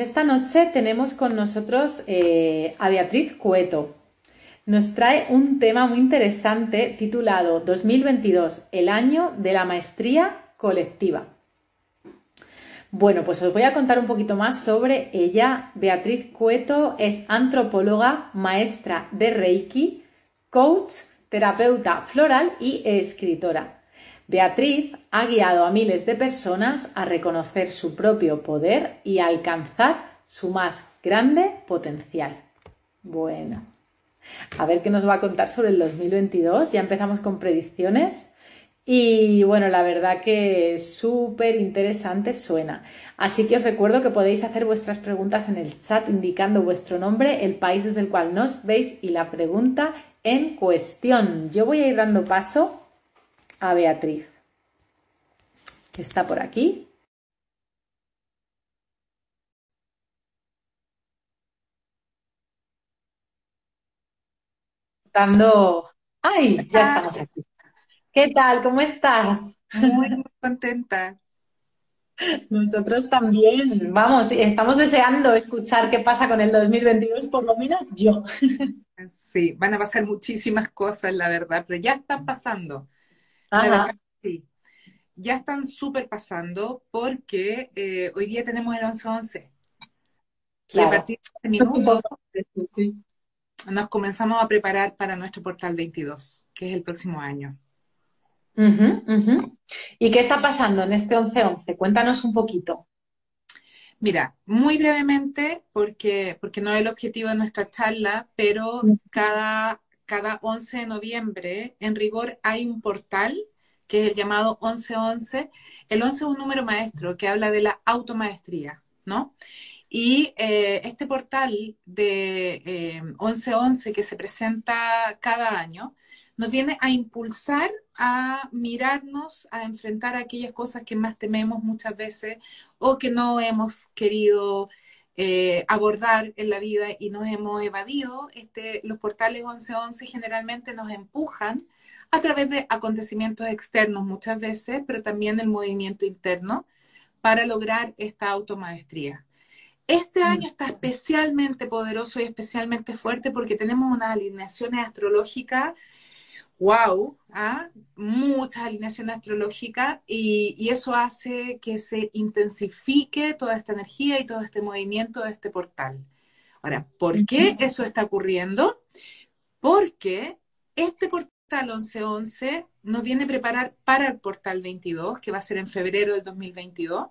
esta noche tenemos con nosotros eh, a Beatriz Cueto. Nos trae un tema muy interesante titulado 2022, el año de la maestría colectiva. Bueno, pues os voy a contar un poquito más sobre ella. Beatriz Cueto es antropóloga, maestra de Reiki, coach, terapeuta floral y escritora. Beatriz ha guiado a miles de personas a reconocer su propio poder y a alcanzar su más grande potencial. Bueno, a ver qué nos va a contar sobre el 2022. Ya empezamos con predicciones. Y bueno, la verdad que súper interesante suena. Así que os recuerdo que podéis hacer vuestras preguntas en el chat indicando vuestro nombre, el país desde el cual nos veis y la pregunta en cuestión. Yo voy a ir dando paso a Beatriz, que está por aquí. Dando... ¡Ay! Ya estamos aquí. ¿Qué tal? ¿Cómo estás? Muy, muy contenta. Nosotros también. Vamos, estamos deseando escuchar qué pasa con el 2022, por lo menos yo. Sí, van a pasar muchísimas cosas, la verdad, pero ya están pasando sí. Ya están súper pasando porque eh, hoy día tenemos el 11-11. Y a partir de este minuto nos comenzamos a preparar para nuestro portal 22, que es el próximo año. ¿Y qué está pasando en este 11-11? Cuéntanos un poquito. Mira, muy brevemente, porque, porque no es el objetivo de nuestra charla, pero cada cada 11 de noviembre, en rigor, hay un portal que es el llamado 1111. El 11 es un número maestro que habla de la automaestría, ¿no? Y eh, este portal de 1111 eh, que se presenta cada año nos viene a impulsar a mirarnos, a enfrentar aquellas cosas que más tememos muchas veces o que no hemos querido eh, abordar en la vida y nos hemos evadido, este, los portales 1111 generalmente nos empujan a través de acontecimientos externos muchas veces, pero también el movimiento interno para lograr esta automaestría. Este año está especialmente poderoso y especialmente fuerte porque tenemos unas alineaciones astrológicas wow, ¿ah? muchas alineaciones astrológicas y, y, eso hace que se intensifique toda esta energía y todo este movimiento de este portal. Ahora, ¿por qué eso está ocurriendo? Porque este portal 1111 nos viene a preparar para el portal 22, que va a ser en febrero del 2022.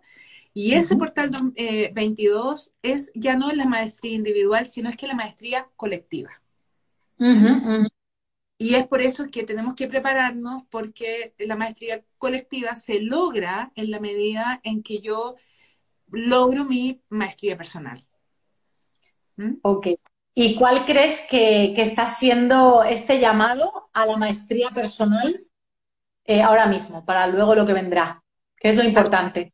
Y ese portal 22 eh, es ya no la maestría individual, sino es que la maestría colectiva. Y es por eso que tenemos que prepararnos porque la maestría colectiva se logra en la medida en que yo logro mi maestría personal. ¿Mm? Ok. ¿Y cuál crees que, está siendo este llamado a la maestría personal eh, ahora mismo, para luego lo que vendrá? ¿Qué es lo importante?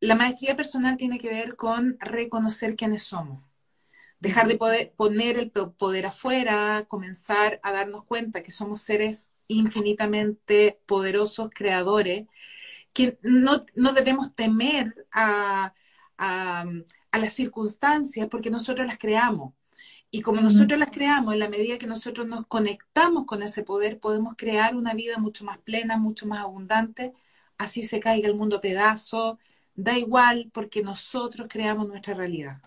La maestría personal tiene que ver con reconocer quiénes somos dejar de poder poner el poder afuera, comenzar a darnos cuenta que somos seres infinitamente poderosos, creadores, que no, debemos temer a, las circunstancias porque nosotros las creamos. Y como nosotros las creamos, en la medida que nosotros nos conectamos con ese poder, podemos crear una vida mucho más plena, mucho más abundante, así se caiga el mundo a pedazos, da igual porque nosotros creamos nuestra realidad.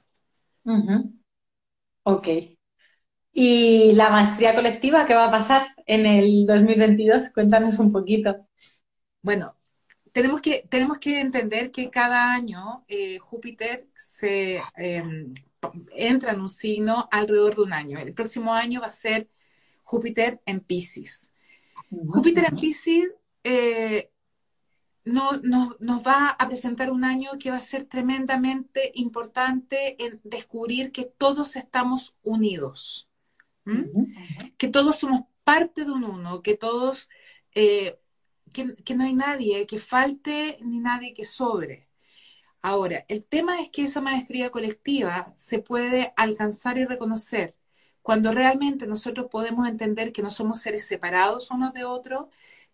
Ok. ¿Y la maestría colectiva qué va a pasar en el 2022? Cuéntanos un poquito. Bueno, tenemos que, tenemos que entender que cada año eh, Júpiter se em, entra en un signo alrededor de un año. El próximo año va a ser Júpiter en Pisces. Júpiter en Pisces eh, no, nos va a presentar un año que va a ser tremendamente importante en descubrir que todos estamos unidos, que todos somos parte de un uno, que todos, eh, que, que, no hay nadie que falte ni nadie que sobre. Ahora, el tema es que esa maestría colectiva se puede alcanzar y reconocer cuando realmente nosotros podemos entender que no somos seres separados unos de otros,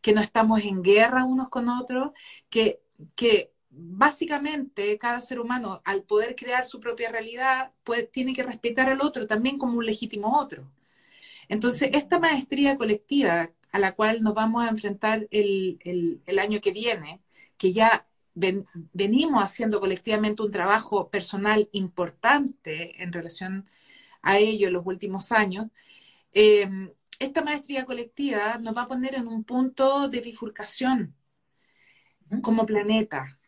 que no estamos en guerra unos con otros, que, que básicamente cada ser humano, al poder crear su propia realidad, tiene que respetar al otro también como un legítimo otro. Entonces, esta maestría colectiva a la cual nos vamos a enfrentar el, año que viene, que ya venimos haciendo colectivamente un trabajo personal importante en relación a ello en los últimos años, eh, esta maestría colectiva nos va a poner en un punto de bifurcación como planeta.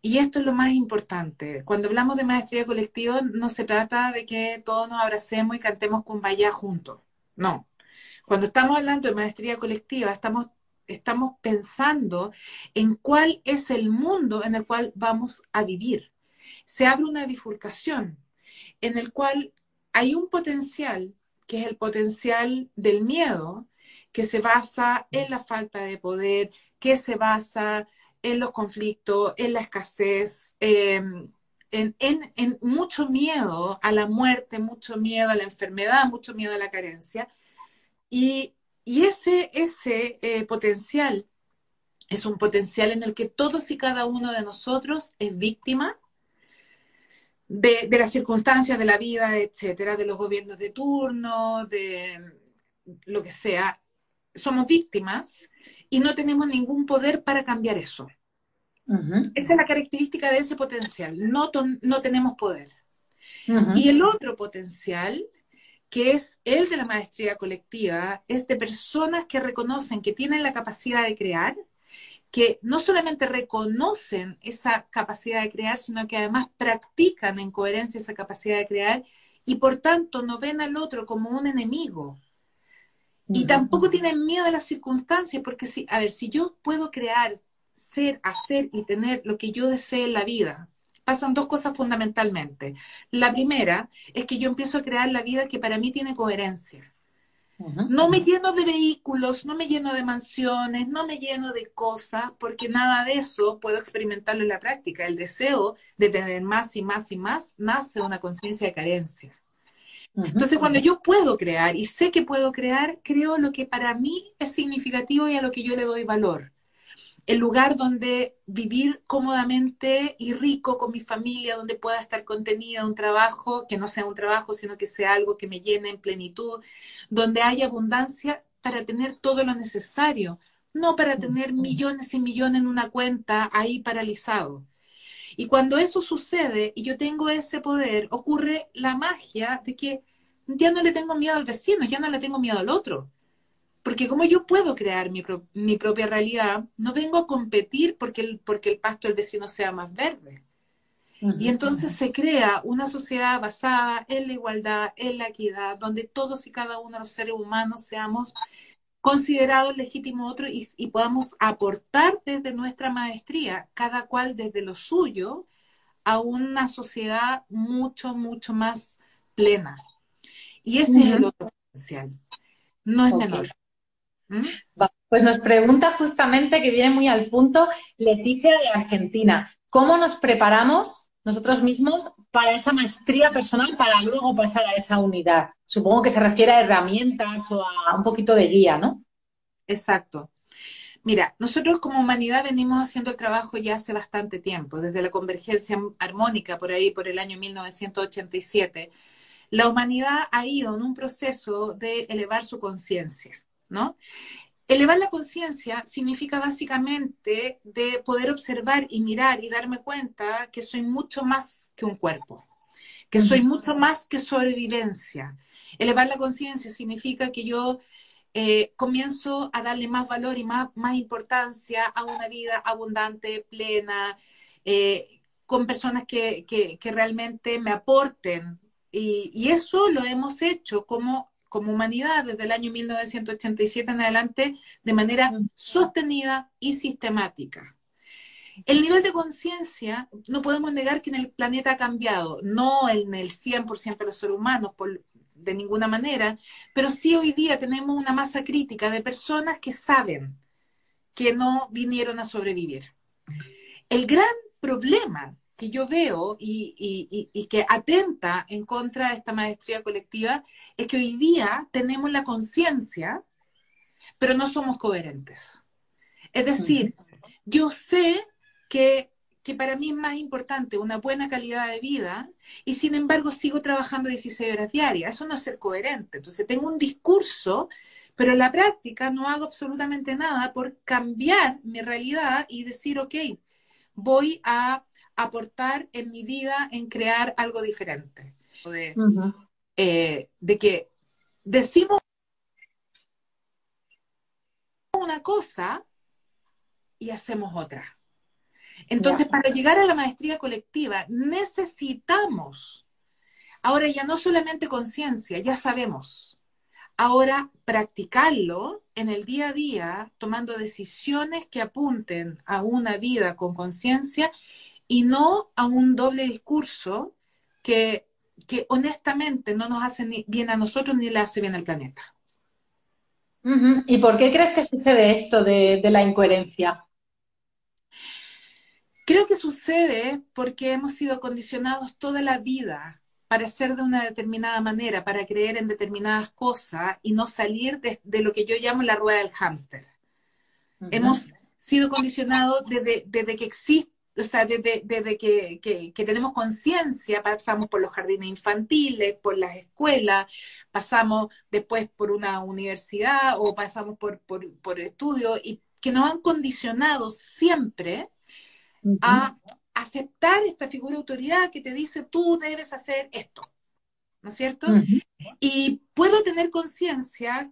Y esto es lo más importante. Cuando hablamos de maestría colectiva, no se trata de que todos nos abracemos y cantemos con vaya juntos. No. Cuando estamos hablando de maestría colectiva, estamos, estamos pensando en cuál es el mundo en el cual vamos a vivir. Se abre una bifurcación en el cual hay un potencial, que es el potencial del miedo, que se basa en la falta de poder, que se basa en los conflictos, en la escasez, em, en, mucho miedo a la muerte, mucho miedo a la enfermedad, mucho miedo a la carencia. Y, ese, ese eh, potencial es un potencial en el que todos y cada uno de nosotros es víctima de, de, las circunstancias de la vida, etcétera, de los gobiernos de turno, de lo que sea. Somos víctimas y no tenemos ningún poder para cambiar eso. Esa es la característica de ese potencial, no, no tenemos poder. Y el otro potencial, que es el de la maestría colectiva, es de personas que reconocen que tienen la capacidad de crear, que no solamente reconocen esa capacidad de crear, sino que además practican en coherencia esa capacidad de crear y por tanto no ven al otro como un enemigo. Y tampoco tienen miedo a las circunstancias, porque si, a ver, si yo puedo crear, ser, hacer y tener lo que yo desee en la vida, pasan dos cosas fundamentalmente. La primera es que yo empiezo a crear la vida que para mí tiene coherencia. No me lleno de vehículos, no me lleno de mansiones, no me lleno de cosas, porque nada de eso puedo experimentarlo en la práctica. El deseo de tener más y más y más nace de una conciencia de carencia. Entonces, cuando yo puedo crear y sé que puedo crear, creo lo que para mí es significativo y a lo que yo le doy valor el lugar donde vivir cómodamente y rico con mi familia, donde pueda estar contenida, un trabajo que no sea un trabajo, sino que sea algo que me llene en plenitud, donde haya abundancia para tener todo lo necesario, no para tener millones y millones en una cuenta ahí paralizado. Y cuando eso sucede y yo tengo ese poder, ocurre la magia de que ya no le tengo miedo al vecino, ya no le tengo miedo al otro porque como yo puedo crear mi, propia realidad, no vengo a competir porque el, porque el pasto del vecino sea más verde. Y entonces se crea una sociedad basada en la igualdad, en la equidad, donde todos y cada uno de los seres humanos seamos considerados legítimos otros y, y, podamos aportar desde nuestra maestría, cada cual desde lo suyo, a una sociedad mucho, mucho más plena. Y ese es el otro potencial. No es menor. Pues nos pregunta justamente, que viene muy al punto, Leticia de Argentina, ¿cómo nos preparamos nosotros mismos para esa maestría personal para luego pasar a esa unidad? Supongo que se refiere a herramientas o a un poquito de guía, ¿no? Exacto. Mira, nosotros como humanidad venimos haciendo el trabajo ya hace bastante tiempo, desde la convergencia armónica por ahí, por el año 1987. La humanidad ha ido en un proceso de elevar su conciencia. ¿No? Elevar la conciencia significa básicamente de poder observar y mirar y darme cuenta que soy mucho más que un cuerpo, que soy mucho más que sobrevivencia. Elevar la conciencia significa que yo eh, comienzo a darle más valor y más, más importancia a una vida abundante, plena, eh, con personas que, realmente me aporten. y, eso lo hemos hecho como como humanidad desde el año 1987 en adelante de manera sostenida y sistemática. El nivel de conciencia, no podemos negar que en el planeta ha cambiado, no en el 100% de los seres humanos, de ninguna manera, pero sí hoy día tenemos una masa crítica de personas que saben que no vinieron a sobrevivir. El gran problema que yo veo y, que atenta en contra de esta maestría colectiva es que hoy día tenemos la conciencia, pero no somos coherentes. Es decir, yo sé que, que para mí es más importante una buena calidad de vida y sin embargo sigo trabajando 16 horas diarias. Eso no es ser coherente. Entonces tengo un discurso, pero en la práctica no hago absolutamente nada por cambiar mi realidad y decir, ok, voy a aportar en mi vida en crear algo diferente. De, eh, de que decimos una cosa y hacemos otra. Entonces, para llegar a la maestría colectiva, necesitamos, ahora ya no solamente conciencia, ya sabemos, ahora practicarlo en el día a día, tomando decisiones que apunten a una vida con conciencia y no a un doble discurso que, que, honestamente no nos hace ni bien a nosotros ni le hace bien al planeta. ¿Y por qué crees que sucede esto de, de la incoherencia? Creo que sucede porque hemos sido condicionados toda la vida para ser de una determinada manera, para creer en determinadas cosas y no salir de, lo que yo llamo la rueda del hámster. Hemos sido condicionados desde, que existe, o sea, desde, que, tenemos conciencia, pasamos por los jardines infantiles, por las escuelas, pasamos después por una universidad o pasamos por, por, por estudios y que nos han condicionado siempre a aceptar esta figura de autoridad que te dice tú debes hacer esto, ¿no es cierto? Y puedo tener conciencia,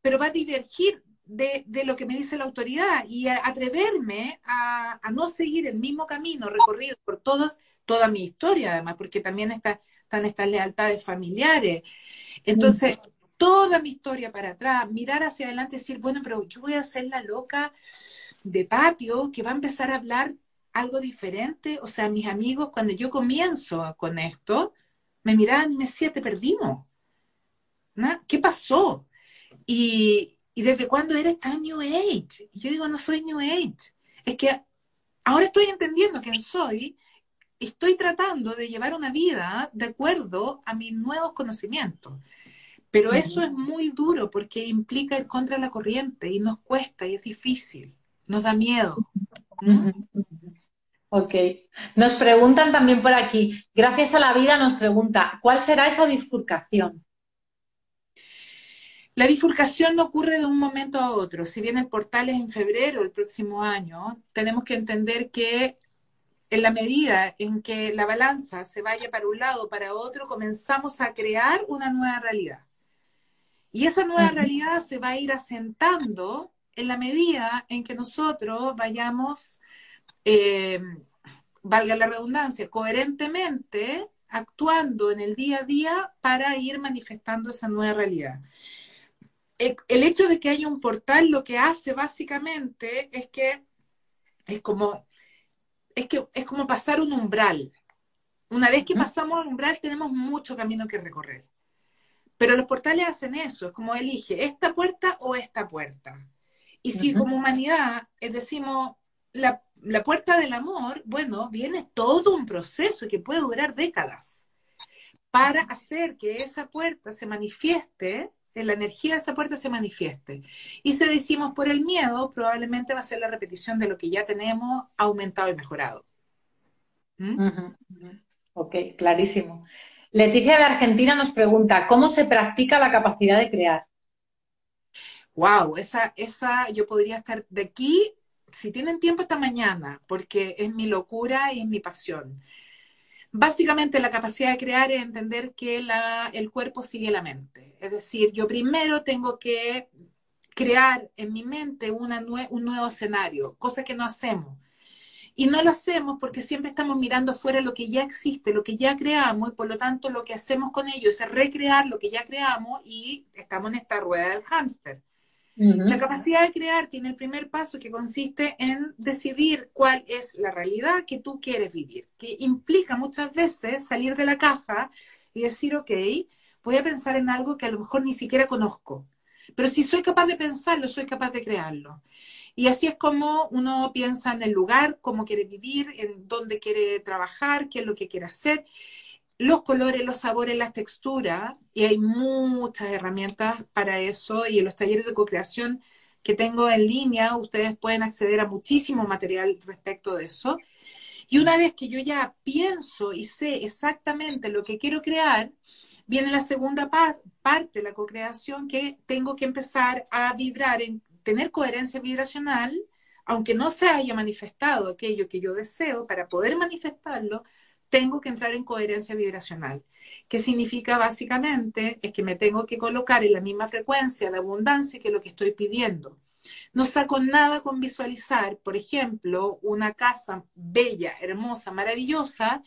pero va a divergir de, lo que me dice la autoridad y atreverme a, no seguir el mismo camino recorrido por todos, toda mi historia además, porque también está, están estas lealtades familiares. Entonces, toda mi historia para atrás, mirar hacia adelante y decir, bueno, pero yo voy a ser la loca de patio que va a empezar a hablar algo diferente. O sea, mis amigos, cuando yo comienzo con esto, me miraban y me decían, te perdimos. ¿Qué pasó? Y, desde cuándo eres tan New Age? Y yo digo, no soy New Age. Es que ahora estoy entendiendo quién soy, estoy tratando de llevar una vida de acuerdo a mis nuevos conocimientos. Pero eso es muy duro porque implica ir contra la corriente y nos cuesta y es difícil, nos da miedo. Ok. Nos preguntan también por aquí, gracias a la vida nos pregunta, ¿cuál será esa bifurcación? La bifurcación no ocurre de un momento a otro. Si bien el portal es en febrero del próximo año, tenemos que entender que en la medida en que la balanza se vaya para un lado o para otro, comenzamos a crear una nueva realidad. Y esa nueva realidad se va a ir asentando en la medida en que nosotros vayamos, eh, valga la redundancia, coherentemente actuando en el día a día para ir manifestando esa nueva realidad. El, hecho de que haya un portal lo que hace básicamente es que es como, es que es como pasar un umbral. Una vez que pasamos el umbral tenemos mucho camino que recorrer. Pero los portales hacen eso, es como elige esta puerta o esta puerta. Y si como humanidad eh, decimos la, puerta del amor, bueno, viene todo un proceso que puede durar décadas para hacer que esa puerta se manifieste, en la energía de esa puerta se manifieste. Y si decimos por el miedo, probablemente va a ser la repetición de lo que ya tenemos aumentado y mejorado. ¿Mm? Ok, clarísimo. Leticia de Argentina nos pregunta, ¿cómo se practica la capacidad de crear? Wow, esa, esa, yo podría estar de aquí, si tienen tiempo esta mañana, porque es mi locura y es mi pasión. Básicamente la capacidad de crear es entender que el cuerpo sigue la mente. Es decir, yo primero tengo que crear en mi mente un nuevo escenario, cosa que no hacemos. Y no lo hacemos porque siempre estamos mirando fuera lo que ya existe, lo que ya creamos, y por lo tanto lo que hacemos con ello es recrear lo que ya creamos y estamos en esta rueda del hámster. La capacidad de crear tiene el primer paso que consiste en decidir cuál es la realidad que tú quieres vivir, que implica muchas veces salir de la caja y decir, ok, voy a pensar en algo que a lo mejor ni siquiera conozco, pero si soy capaz de pensarlo, soy capaz de crearlo. Y así es como uno piensa en el lugar, cómo quiere vivir, en dónde quiere trabajar, qué es lo que quiere hacer los colores, los sabores, las texturas, y hay muchas herramientas para eso, y en los talleres de co-creación que tengo en línea, ustedes pueden acceder a muchísimo material respecto de eso. Y una vez que yo ya pienso y sé exactamente lo que quiero crear, viene la segunda parte, la co-creación, que tengo que empezar a vibrar, en tener coherencia vibracional, aunque no se haya manifestado aquello que yo deseo, para poder manifestarlo, tengo que entrar en coherencia vibracional. ¿Qué significa básicamente? Es que me tengo que colocar en la misma frecuencia de abundancia que lo que estoy pidiendo. No saco nada con visualizar, por ejemplo, una casa bella, hermosa, maravillosa,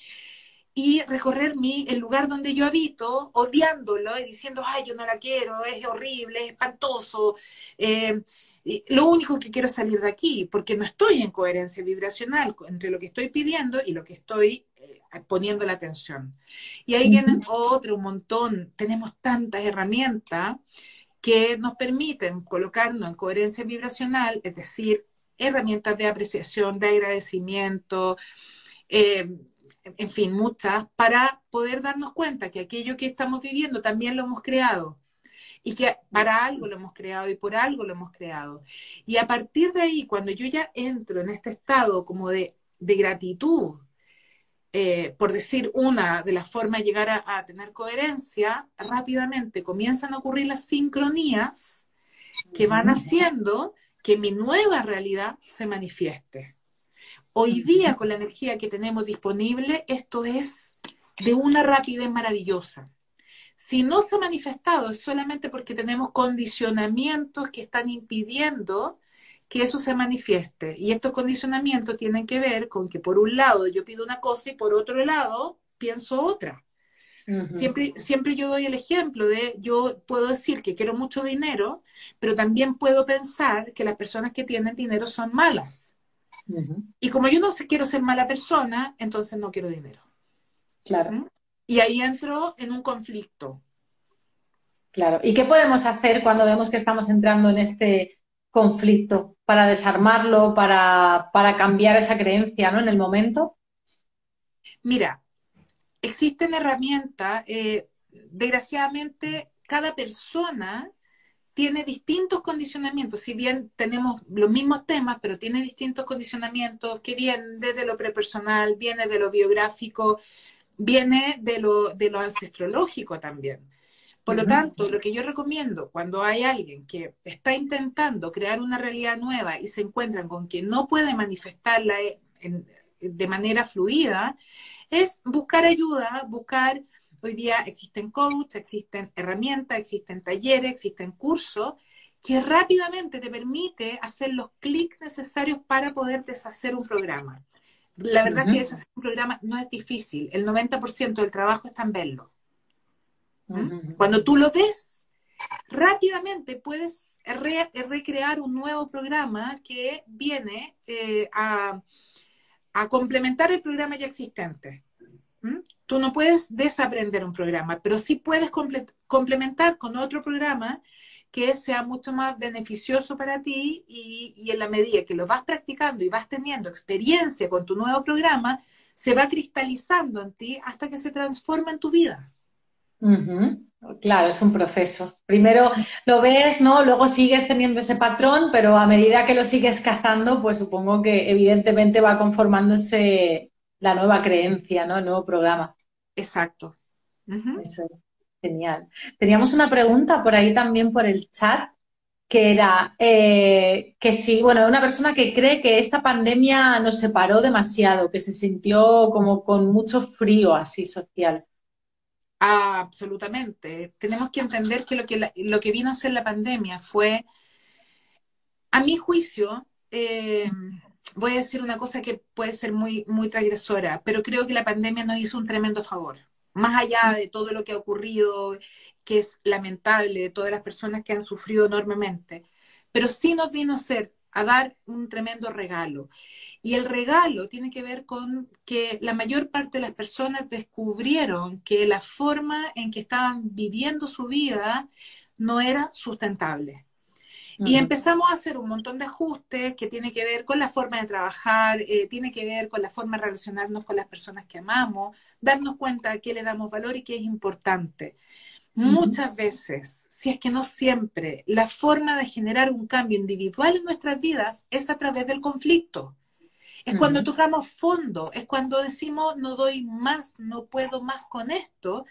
y recorrer mi, el lugar donde yo habito, odiándolo y diciendo, ay, yo no la quiero, es horrible, es espantoso. Eh, lo único que quiero es salir de aquí, porque no estoy en coherencia vibracional entre lo que estoy pidiendo y lo que estoy poniendo la atención. Y ahí vienen otro montón, tenemos tantas herramientas que nos permiten colocarnos en coherencia vibracional, es decir, herramientas de apreciación, de agradecimiento, eh, en fin, muchas, para poder darnos cuenta que aquello que estamos viviendo también lo hemos creado y que para algo lo hemos creado y por algo lo hemos creado. Y a partir de ahí, cuando yo ya entro en este estado como de, gratitud, eh, por decir una de las formas de llegar a, tener coherencia, rápidamente comienzan a ocurrir las sincronías que van haciendo que mi nueva realidad se manifieste. Hoy día, con la energía que tenemos disponible, esto es de una rapidez maravillosa. Si no se ha manifestado es solamente porque tenemos condicionamientos que están impidiendo que eso se manifieste. Y estos condicionamientos tienen que ver con que por un lado yo pido una cosa y por otro lado pienso otra. siempre, siempre yo doy el ejemplo de, yo puedo decir que quiero mucho dinero, pero también puedo pensar que las personas que tienen dinero son malas. Y como yo no quiero ser mala persona, entonces no quiero dinero. Claro. ¿Mm? Y ahí entro en un conflicto. Claro. ¿Y qué podemos hacer cuando vemos que estamos entrando en este conflicto para desarmarlo, para, cambiar esa creencia ¿no? en el momento? Mira, existen herramientas, eh, desgraciadamente cada persona tiene distintos condicionamientos, si bien tenemos los mismos temas, pero tiene distintos condicionamientos que vienen desde lo prepersonal, viene de lo biográfico, viene de lo, de lo ancestrológico también. Por lo tanto, lo que yo recomiendo cuando hay alguien que está intentando crear una realidad nueva y se encuentran con que no puede manifestarla de manera fluida, es buscar ayuda, buscar, hoy día existen coaches, existen herramientas, existen talleres, existen cursos que rápidamente te permite hacer los clics necesarios para poder deshacer un programa. La verdad es que deshacer un programa no es difícil, el 90% del trabajo está en verlo. Cuando tú lo ves, rápidamente puedes recrear un nuevo programa que viene eh, a, complementar el programa ya existente. Tú no puedes desaprender un programa, pero sí puedes complementar con otro programa que sea mucho más beneficioso para ti y, y, en la medida que lo vas practicando y vas teniendo experiencia con tu nuevo programa, se va cristalizando en ti hasta que se transforma en tu vida. Claro, es un proceso. Primero lo ves, ¿no? Luego sigues teniendo ese patrón, pero a medida que lo sigues cazando, pues supongo que evidentemente va conformándose la nueva creencia, ¿no? El nuevo programa. Exacto. Eso es genial. Teníamos una pregunta por ahí también por el chat, que era eh, que si, bueno, una persona que cree que esta pandemia nos separó demasiado, que se sintió como con mucho frío así social. Ah, absolutamente. Tenemos que entender que lo que, lo que vino a ser la pandemia fue, a mi juicio, eh, voy a decir una cosa que puede ser muy, muy transgresora, pero creo que la pandemia nos hizo un tremendo favor. Más allá de todo lo que ha ocurrido, que es lamentable, de todas las personas que han sufrido enormemente, pero sí nos vino a ser a dar un tremendo regalo. Y el regalo tiene que ver con que la mayor parte de las personas descubrieron que la forma en que estaban viviendo su vida no era sustentable. Y empezamos a hacer un montón de ajustes que tiene que ver con la forma de trabajar, eh, tiene que ver con la forma de relacionarnos con las personas que amamos, darnos cuenta de qué le damos valor y qué es importante. Muchas veces, si es que no siempre, la forma de generar un cambio individual en nuestras vidas es a través del conflicto. Es cuando tocamos fondo, es cuando decimos no doy más, no puedo más con esto,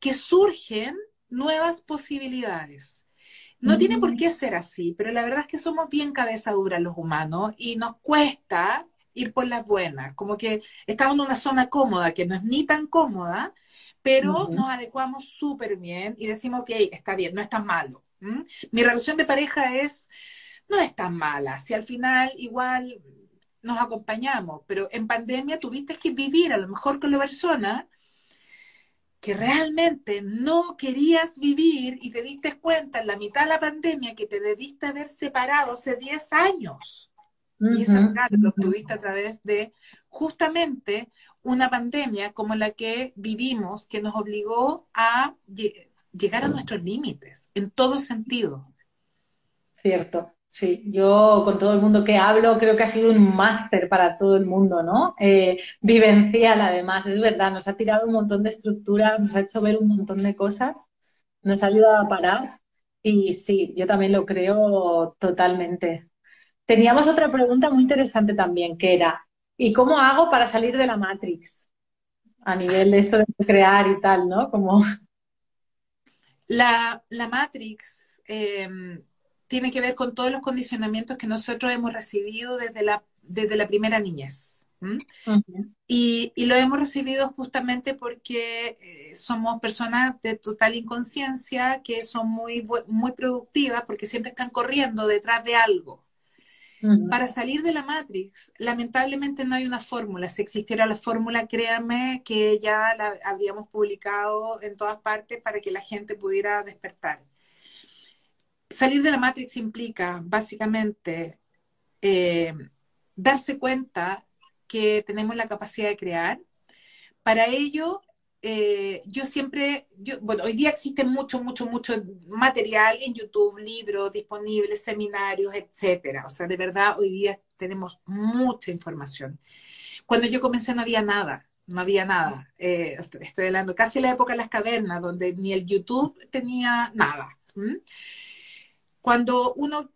que surgen nuevas posibilidades. No tiene por qué ser así, pero la verdad es que somos bien cabeza dura los humanos y nos cuesta ir por las buenas, como que estamos en una zona cómoda, que no es ni tan cómoda, pero nos adecuamos súper bien y decimos, ok, está bien, no es tan malo. Mi relación de pareja es, no es tan mala, si al final igual nos acompañamos, pero en pandemia tuviste que vivir a lo mejor con la persona que realmente no querías vivir y te diste cuenta en la mitad de la pandemia que te debiste haber separado hace 10 años. Y ese regalo lo obtuviste a través de justamente una pandemia como la que vivimos, que nos obligó a llegar a nuestros límites, en todo sentido. Cierto, Sí, yo con todo el mundo que hablo creo que ha sido un máster para todo el mundo, ¿no? Eh, vivencial además, es verdad, nos ha tirado un montón de estructura, nos ha hecho ver un montón de cosas, nos ha ayudado a parar y sí, yo también lo creo totalmente. Teníamos otra pregunta muy interesante también, que era, ¿y cómo hago para salir de la Matrix? A nivel de esto de crear y tal, ¿no? Como... La, la Matrix... Eh tiene que ver con todos los condicionamientos que nosotros hemos recibido desde la, desde la primera niñez. y, lo hemos recibido justamente porque eh, somos personas de total inconsciencia que son muy, muy productivas porque siempre están corriendo detrás de algo. Para salir de la Matrix, lamentablemente no hay una fórmula. Si existiera la fórmula, créanme que ya la habríamos publicado en todas partes para que la gente pudiera despertar salir de la Matrix implica básicamente eh, darse cuenta que tenemos la capacidad de crear. Para ello, eh, yo siempre, yo, bueno, hoy día existe mucho, mucho, mucho material en YouTube, libros disponibles, seminarios, etcétera. O sea, de verdad, hoy día tenemos mucha información. Cuando yo comencé no había nada, no había nada. Eh, estoy hablando casi la época de las cavernas, donde ni el YouTube tenía nada. Cuando uno,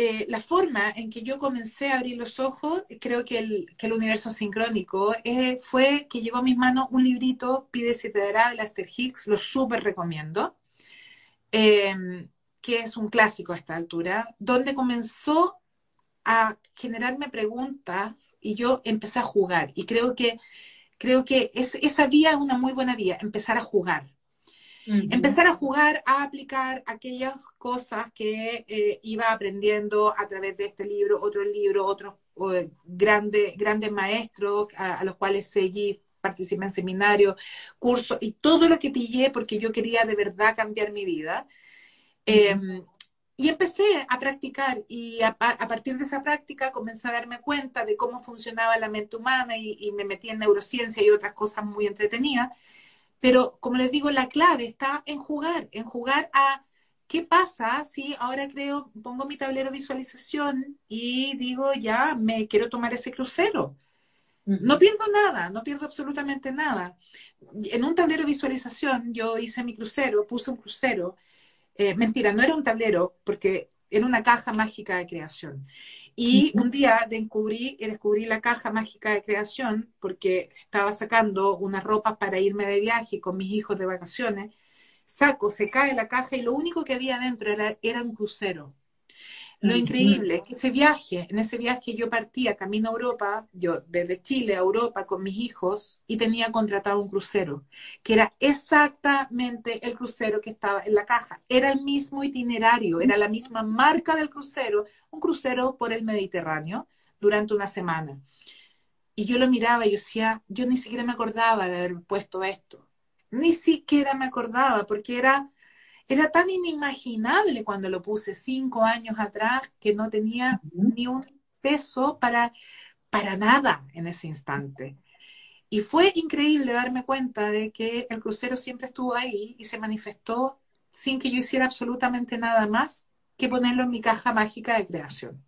eh, la forma en que yo comencé a abrir los ojos, creo que el, universo sincrónico, eh, fue que llegó a mis manos un librito, Pide si te dará, de Lester Hicks, lo súper recomiendo, em, que es un clásico a esta altura, donde comenzó a generarme preguntas y yo empecé a jugar. Y creo que, creo que es, esa vía es una muy buena vía, empezar a jugar. Empezar a jugar, a aplicar aquellas cosas que eh, iba aprendiendo a través de este libro, otro libro, otros grandes, grandes maestros a, los cuales seguí, participé en seminarios, cursos y todo lo que pillé porque yo quería de verdad cambiar mi vida. Em, y empecé a practicar y a, partir de esa práctica comencé a darme cuenta de cómo funcionaba la mente humana y, y me metí en neurociencia y otras cosas muy entretenidas. Pero como les digo, la clave está en jugar, en jugar a qué pasa si ahora creo, pongo mi tablero de visualización y digo, ya, me quiero tomar ese crucero. No pierdo nada, no pierdo absolutamente nada. En un tablero de visualización yo hice mi crucero, puse un crucero. Eh, mentira, no era un tablero, porque era una caja mágica de creación. Y un día descubrí, descubrí la caja mágica de creación porque estaba sacando unas ropas para irme de viaje con mis hijos de vacaciones. Saco, se cae la caja y lo único que había dentro era, era un crucero. Lo increíble es que ese viaje, en ese viaje yo partía camino a Europa, yo desde Chile a Europa con mis hijos y tenía contratado un crucero, que era exactamente el crucero que estaba en la caja. Era el mismo itinerario, era la misma marca del crucero, un crucero por el Mediterráneo durante una semana. Y yo lo miraba y yo decía, yo ni siquiera me acordaba de haber puesto esto. Ni siquiera me acordaba porque era era tan inimaginable cuando lo puse cinco años atrás que no tenía ni un peso para, para nada en ese instante. Y fue increíble darme cuenta de que el crucero siempre estuvo ahí y se manifestó sin que yo hiciera absolutamente nada más que ponerlo en mi caja mágica de creación.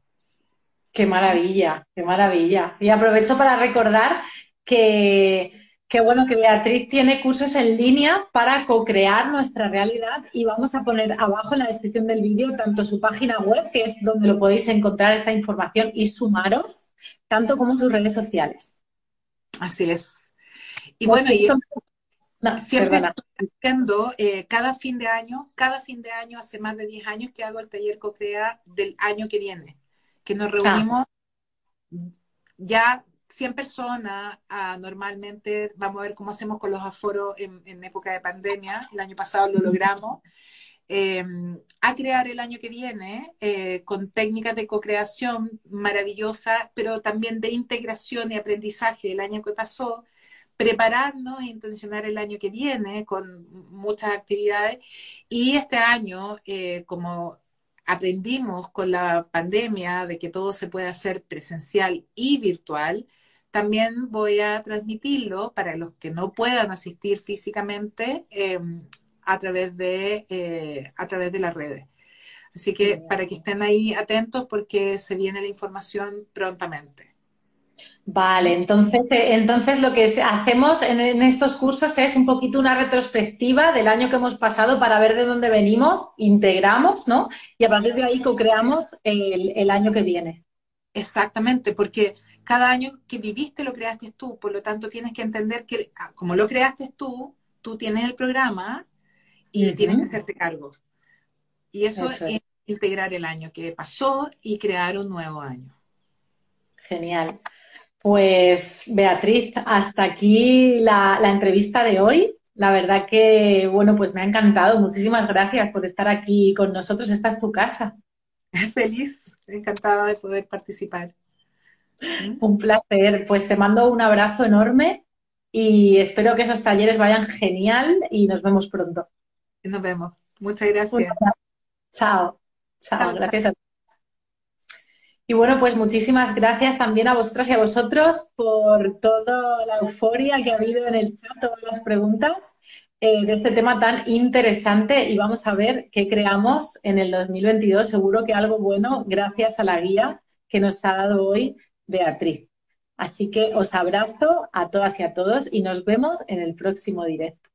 Qué maravilla, qué maravilla. Y aprovecho para recordar que Qué bueno que Beatriz tiene cursos en línea para co-crear nuestra realidad y vamos a poner abajo en la descripción del vídeo tanto su página web, que es donde lo podéis encontrar esta información y sumaros, tanto como sus redes sociales. Así es. Y bueno, y siempre haciendo eh, cada fin de año, cada fin de año, hace más de 10 años que hago el taller co-crea del año que viene, que nos reunimos ya 100 personas, ah, normalmente vamos a ver cómo hacemos con los aforos en, época de pandemia, el año pasado lo logramos, em, a crear el año que viene eh, con técnicas de co-creación maravillosas, pero también de integración y aprendizaje del año que pasó, prepararnos e intencionar el año que viene con muchas actividades. Y este año, eh, como aprendimos con la pandemia de que todo se puede hacer presencial y virtual, también voy a transmitirlo para los que no puedan asistir físicamente em, a, través de, eh, a través de las redes. Así que para que estén ahí atentos porque se viene la información prontamente. Vale, entonces, eh, entonces lo que hacemos en, estos cursos es un poquito una retrospectiva del año que hemos pasado para ver de dónde venimos, integramos, ¿no? Y a partir de ahí co-creamos el año que viene. Exactamente, porque cada año que viviste lo creaste tú, por lo tanto tienes que entender que ah, como lo creaste tú, tú tienes el programa y tienes que hacerte cargo. Y eso, es integrar el año que pasó y crear un nuevo año. Genial. Pues Beatriz, hasta aquí la, la entrevista de hoy. La verdad que, bueno, pues me ha encantado. Muchísimas gracias por estar aquí con nosotros. Esta es tu casa. Feliz, encantada de poder participar. Un placer. Pues te mando un abrazo enorme y espero que esos talleres vayan genial y nos vemos pronto. Nos vemos. Muchas gracias. Chao. Chao. Gracias a ti. Y bueno, pues muchísimas gracias también a vosotras y a vosotros por toda la euforia que ha habido en el chat, todas las preguntas eh, de este tema tan interesante y vamos a ver qué creamos en el 2022. Seguro que algo bueno gracias a la guía que nos ha dado hoy Beatriz. Así que os abrazo a todas y a todos y nos vemos en el próximo directo.